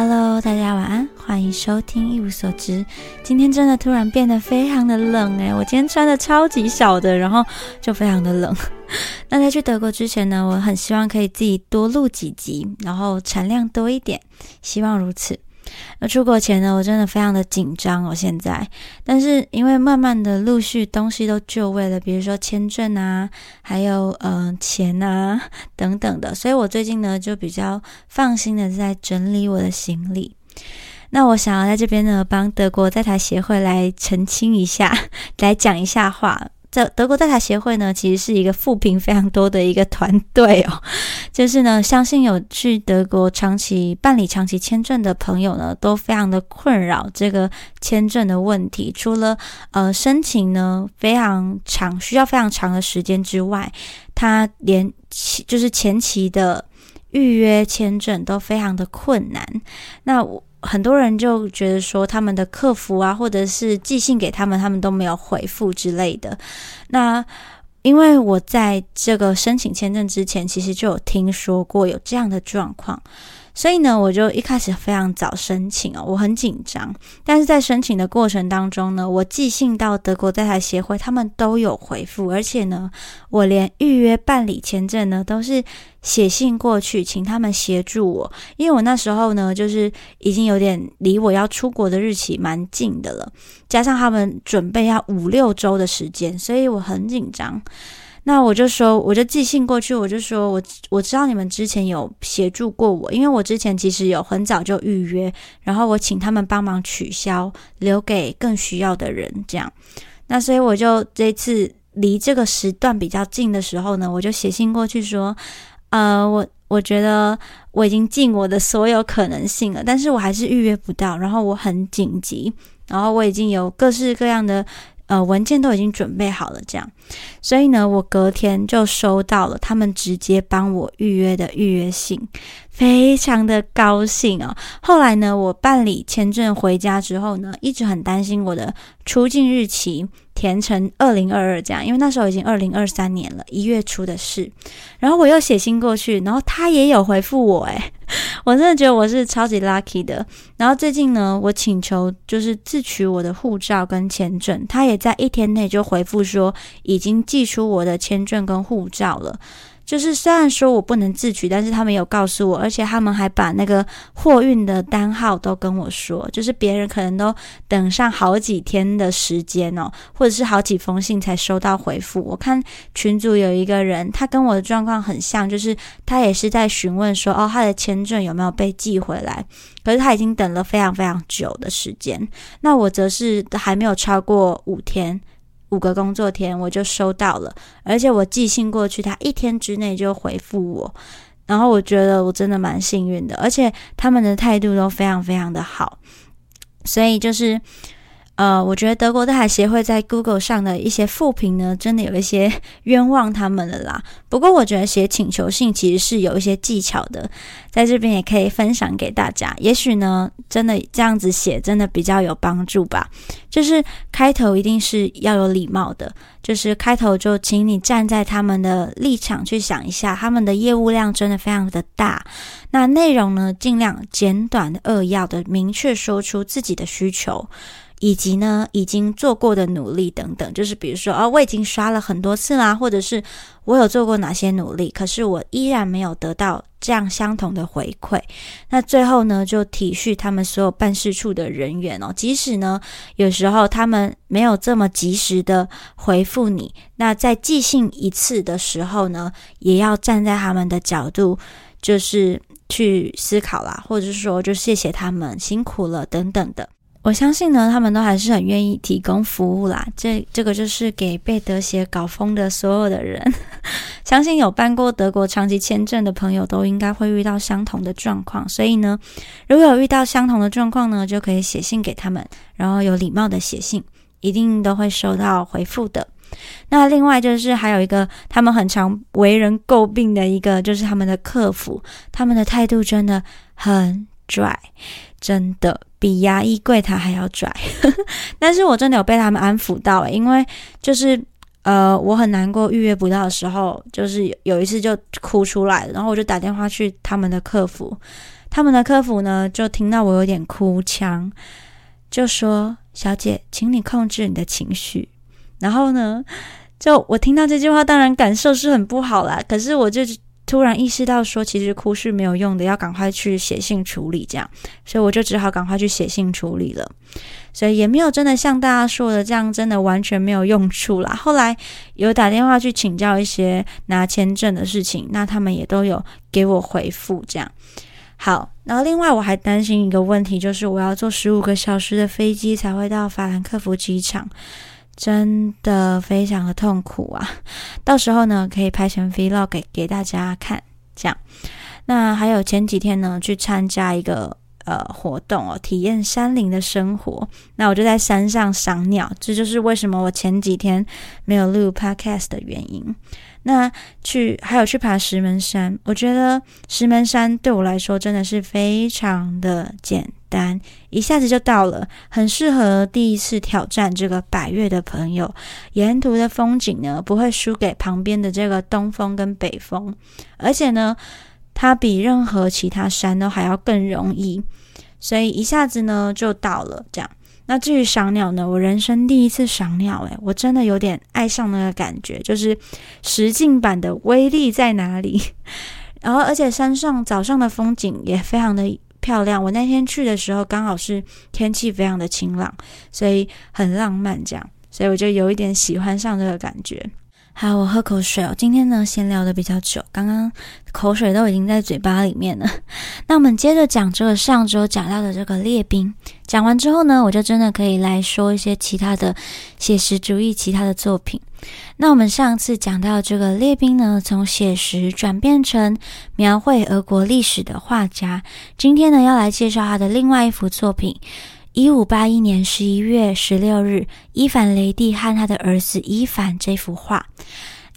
Hello，大家晚安，欢迎收听一无所知。今天真的突然变得非常的冷诶，我今天穿的超级少的，然后就非常的冷。那在去德国之前呢，我很希望可以自己多录几集，然后产量多一点，希望如此。那出国前呢，我真的非常的紧张哦。现在，但是因为慢慢的陆续东西都就位了，比如说签证啊，还有嗯钱啊等等的，所以我最近呢就比较放心的在整理我的行李。那我想要在这边呢帮德国在台协会来澄清一下，来讲一下话。在德国在台协会呢，其实是一个负评非常多的一个团队哦。就是呢，相信有去德国长期办理长期签证的朋友呢，都非常的困扰这个签证的问题。除了呃申请呢非常长，需要非常长的时间之外，他连就是前期的预约签证都非常的困难。那我。很多人就觉得说，他们的客服啊，或者是寄信给他们，他们都没有回复之类的。那因为我在这个申请签证之前，其实就有听说过有这样的状况。所以呢，我就一开始非常早申请哦，我很紧张。但是在申请的过程当中呢，我寄信到德国在台协会，他们都有回复，而且呢，我连预约办理签证呢，都是写信过去，请他们协助我。因为我那时候呢，就是已经有点离我要出国的日期蛮近的了，加上他们准备要五六周的时间，所以我很紧张。那我就说，我就寄信过去，我就说我我知道你们之前有协助过我，因为我之前其实有很早就预约，然后我请他们帮忙取消，留给更需要的人这样。那所以我就这次离这个时段比较近的时候呢，我就写信过去说，呃，我我觉得我已经尽我的所有可能性了，但是我还是预约不到，然后我很紧急，然后我已经有各式各样的。呃，文件都已经准备好了，这样，所以呢，我隔天就收到了他们直接帮我预约的预约信，非常的高兴哦。后来呢，我办理签证回家之后呢，一直很担心我的出境日期。填成二零二二这样，因为那时候已经二零二三年了，一月初的事。然后我又写信过去，然后他也有回复我，诶，我真的觉得我是超级 lucky 的。然后最近呢，我请求就是自取我的护照跟签证，他也在一天内就回复说已经寄出我的签证跟护照了。就是虽然说我不能自取，但是他们有告诉我，而且他们还把那个货运的单号都跟我说，就是别人可能都等上好几天的时间哦，或者是好几封信才收到回复。我看群组有一个人，他跟我的状况很像，就是他也是在询问说，哦，他的签证有没有被寄回来？可是他已经等了非常非常久的时间，那我则是还没有超过五天。五个工作天我就收到了，而且我寄信过去，他一天之内就回复我，然后我觉得我真的蛮幸运的，而且他们的态度都非常非常的好，所以就是。呃，我觉得德国的海协会在 Google 上的一些负评呢，真的有一些 冤枉他们了啦。不过我觉得写请求信其实是有一些技巧的，在这边也可以分享给大家。也许呢，真的这样子写真的比较有帮助吧。就是开头一定是要有礼貌的，就是开头就请你站在他们的立场去想一下，他们的业务量真的非常的大。那内容呢，尽量简短扼要的明确说出自己的需求。以及呢，已经做过的努力等等，就是比如说，哦，我已经刷了很多次啦，或者是我有做过哪些努力，可是我依然没有得到这样相同的回馈。那最后呢，就体恤他们所有办事处的人员哦，即使呢，有时候他们没有这么及时的回复你，那在寄信一次的时候呢，也要站在他们的角度，就是去思考啦，或者说，就谢谢他们辛苦了等等的。我相信呢，他们都还是很愿意提供服务啦。这这个就是给被德协搞疯的所有的人，相信有办过德国长期签证的朋友都应该会遇到相同的状况。所以呢，如果有遇到相同的状况呢，就可以写信给他们，然后有礼貌的写信，一定都会收到回复的。那另外就是还有一个他们很常为人诟病的一个，就是他们的客服，他们的态度真的很拽，真的。比牙医柜台还要拽，但是我真的有被他们安抚到因为就是呃，我很难过预约不到的时候，就是有一次就哭出来了，然后我就打电话去他们的客服，他们的客服呢就听到我有点哭腔，就说：“小姐，请你控制你的情绪。”然后呢，就我听到这句话，当然感受是很不好啦。可是我就突然意识到说，其实哭是没有用的，要赶快去写信处理这样，所以我就只好赶快去写信处理了。所以也没有真的像大家说的这样，真的完全没有用处啦。后来有打电话去请教一些拿签证的事情，那他们也都有给我回复这样。好，然后另外我还担心一个问题，就是我要坐十五个小时的飞机才会到法兰克福机场。真的非常的痛苦啊！到时候呢，可以拍成 vlog 给给大家看。这样，那还有前几天呢，去参加一个呃活动哦，体验山林的生活。那我就在山上赏鸟，这就是为什么我前几天没有录 podcast 的原因。那去还有去爬石门山，我觉得石门山对我来说真的是非常的简单，一下子就到了，很适合第一次挑战这个百越的朋友。沿途的风景呢，不会输给旁边的这个东风跟北风，而且呢，它比任何其他山都还要更容易，所以一下子呢就到了这样。那至于赏鸟呢？我人生第一次赏鸟，诶，我真的有点爱上那个感觉，就是实境版的威力在哪里？然后，而且山上早上的风景也非常的漂亮。我那天去的时候刚好是天气非常的晴朗，所以很浪漫，这样，所以我就有一点喜欢上这个感觉。好，我喝口水哦。今天呢，闲聊的比较久，刚刚口水都已经在嘴巴里面了。那我们接着讲这个上周讲到的这个列兵。讲完之后呢，我就真的可以来说一些其他的写实主义其他的作品。那我们上次讲到这个列兵呢，从写实转变成描绘俄国历史的画家。今天呢，要来介绍他的另外一幅作品。一五八一年十一月十六日，伊凡雷帝和他的儿子伊凡这幅画。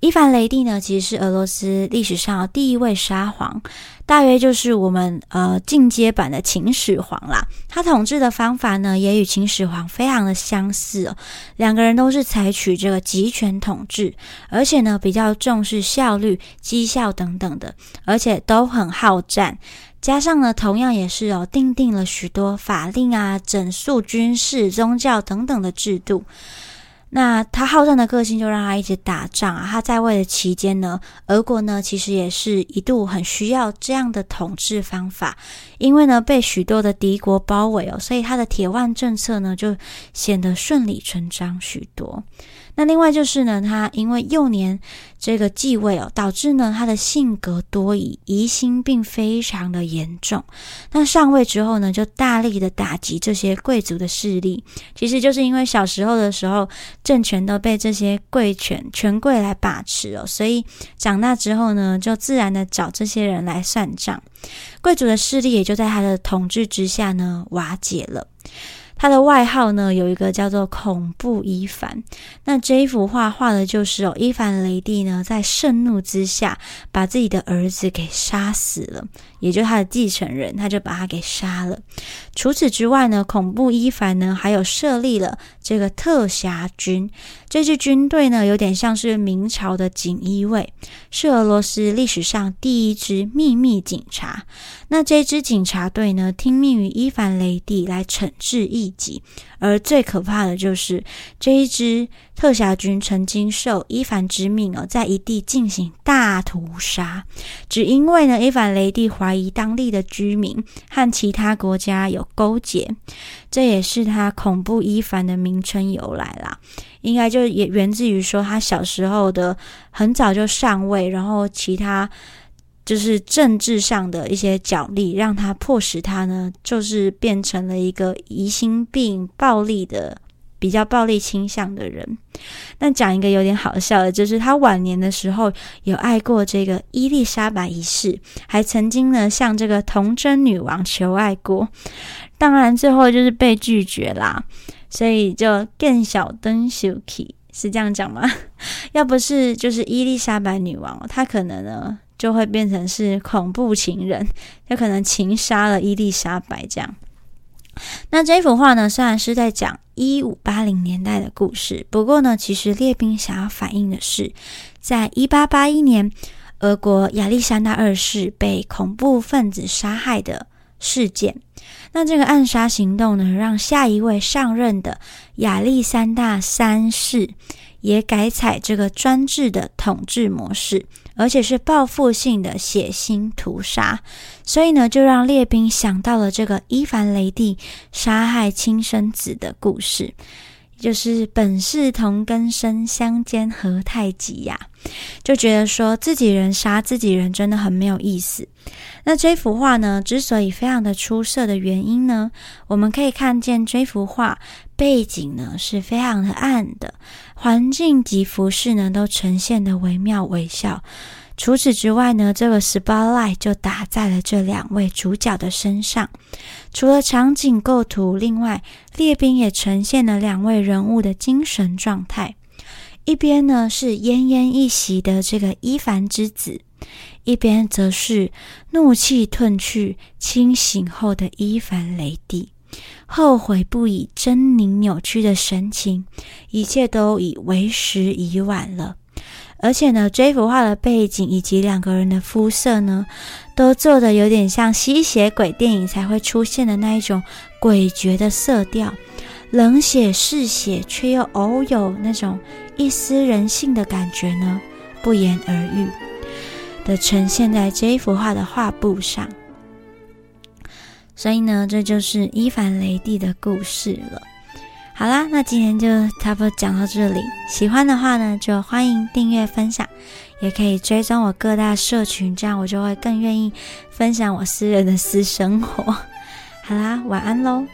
伊凡雷帝呢，其实是俄罗斯历史上第一位沙皇，大约就是我们呃进阶版的秦始皇啦。他统治的方法呢，也与秦始皇非常的相似哦。两个人都是采取这个集权统治，而且呢比较重视效率、绩效等等的，而且都很好战。加上呢，同样也是哦，定定了许多法令啊、整肃军事、宗教等等的制度。那他好战的个性就让他一直打仗啊。他在位的期间呢，俄国呢其实也是一度很需要这样的统治方法，因为呢被许多的敌国包围哦，所以他的铁腕政策呢就显得顺理成章许多。那另外就是呢，他因为幼年这个继位哦，导致呢他的性格多疑，疑心病非常的严重。那上位之后呢，就大力的打击这些贵族的势力。其实就是因为小时候的时候，政权都被这些贵权权贵来把持哦，所以长大之后呢，就自然的找这些人来算账。贵族的势力也就在他的统治之下呢瓦解了。他的外号呢，有一个叫做“恐怖伊凡”。那这一幅画画的就是哦，伊凡雷帝呢，在盛怒之下，把自己的儿子给杀死了，也就是他的继承人，他就把他给杀了。除此之外呢，恐怖伊凡呢，还有设立了这个特辖军。这支军队呢，有点像是明朝的锦衣卫，是俄罗斯历史上第一支秘密警察。那这支警察队呢，听命于伊凡雷帝来惩治异而最可怕的就是这一支特辖军曾经受伊凡之命哦，在一地进行大屠杀，只因为呢，伊凡雷帝怀疑当地的居民和其他国家有勾结，这也是他恐怖伊凡的名称由来啦。应该就也源自于说他小时候的很早就上位，然后其他。就是政治上的一些角力，让他迫使他呢，就是变成了一个疑心病、暴力的、比较暴力倾向的人。那讲一个有点好笑的，就是他晚年的时候有爱过这个伊丽莎白一世，还曾经呢向这个童贞女王求爱过，当然最后就是被拒绝啦。所以就更小灯 Suki 是这样讲吗？要不是就是伊丽莎白女王，她可能呢。就会变成是恐怖情人，有可能情杀了伊丽莎白这样。那这幅画呢，虽然是在讲一五八零年代的故事，不过呢，其实列兵想要反映的是，在一八八一年，俄国亚历山大二世被恐怖分子杀害的事件。那这个暗杀行动呢，让下一位上任的亚历山大三世也改采这个专制的统治模式，而且是报复性的血腥屠杀。所以呢，就让列兵想到了这个伊凡雷帝杀害亲生子的故事。就是本是同根生，相煎何太急呀？就觉得说自己人杀自己人真的很没有意思。那这幅画呢，之所以非常的出色的原因呢，我们可以看见这幅画背景呢是非常的暗的，环境及服饰呢都呈现的惟妙惟肖。除此之外呢，这个 spotlight 就打在了这两位主角的身上。除了场景构图，另外列兵也呈现了两位人物的精神状态。一边呢是奄奄一息的这个伊凡之子，一边则是怒气褪去、清醒后的伊凡雷帝，后悔不已、狰狞扭曲的神情，一切都已为时已晚了。而且呢，这幅画的背景以及两个人的肤色呢，都做的有点像吸血鬼电影才会出现的那一种诡谲的色调，冷血嗜血，却又偶有那种一丝人性的感觉呢，不言而喻的呈现在这幅画的画布上。所以呢，这就是伊凡雷帝的故事了。好啦，那今天就差不多讲到这里。喜欢的话呢，就欢迎订阅、分享，也可以追踪我各大社群，这样我就会更愿意分享我私人的私生活。好啦，晚安喽。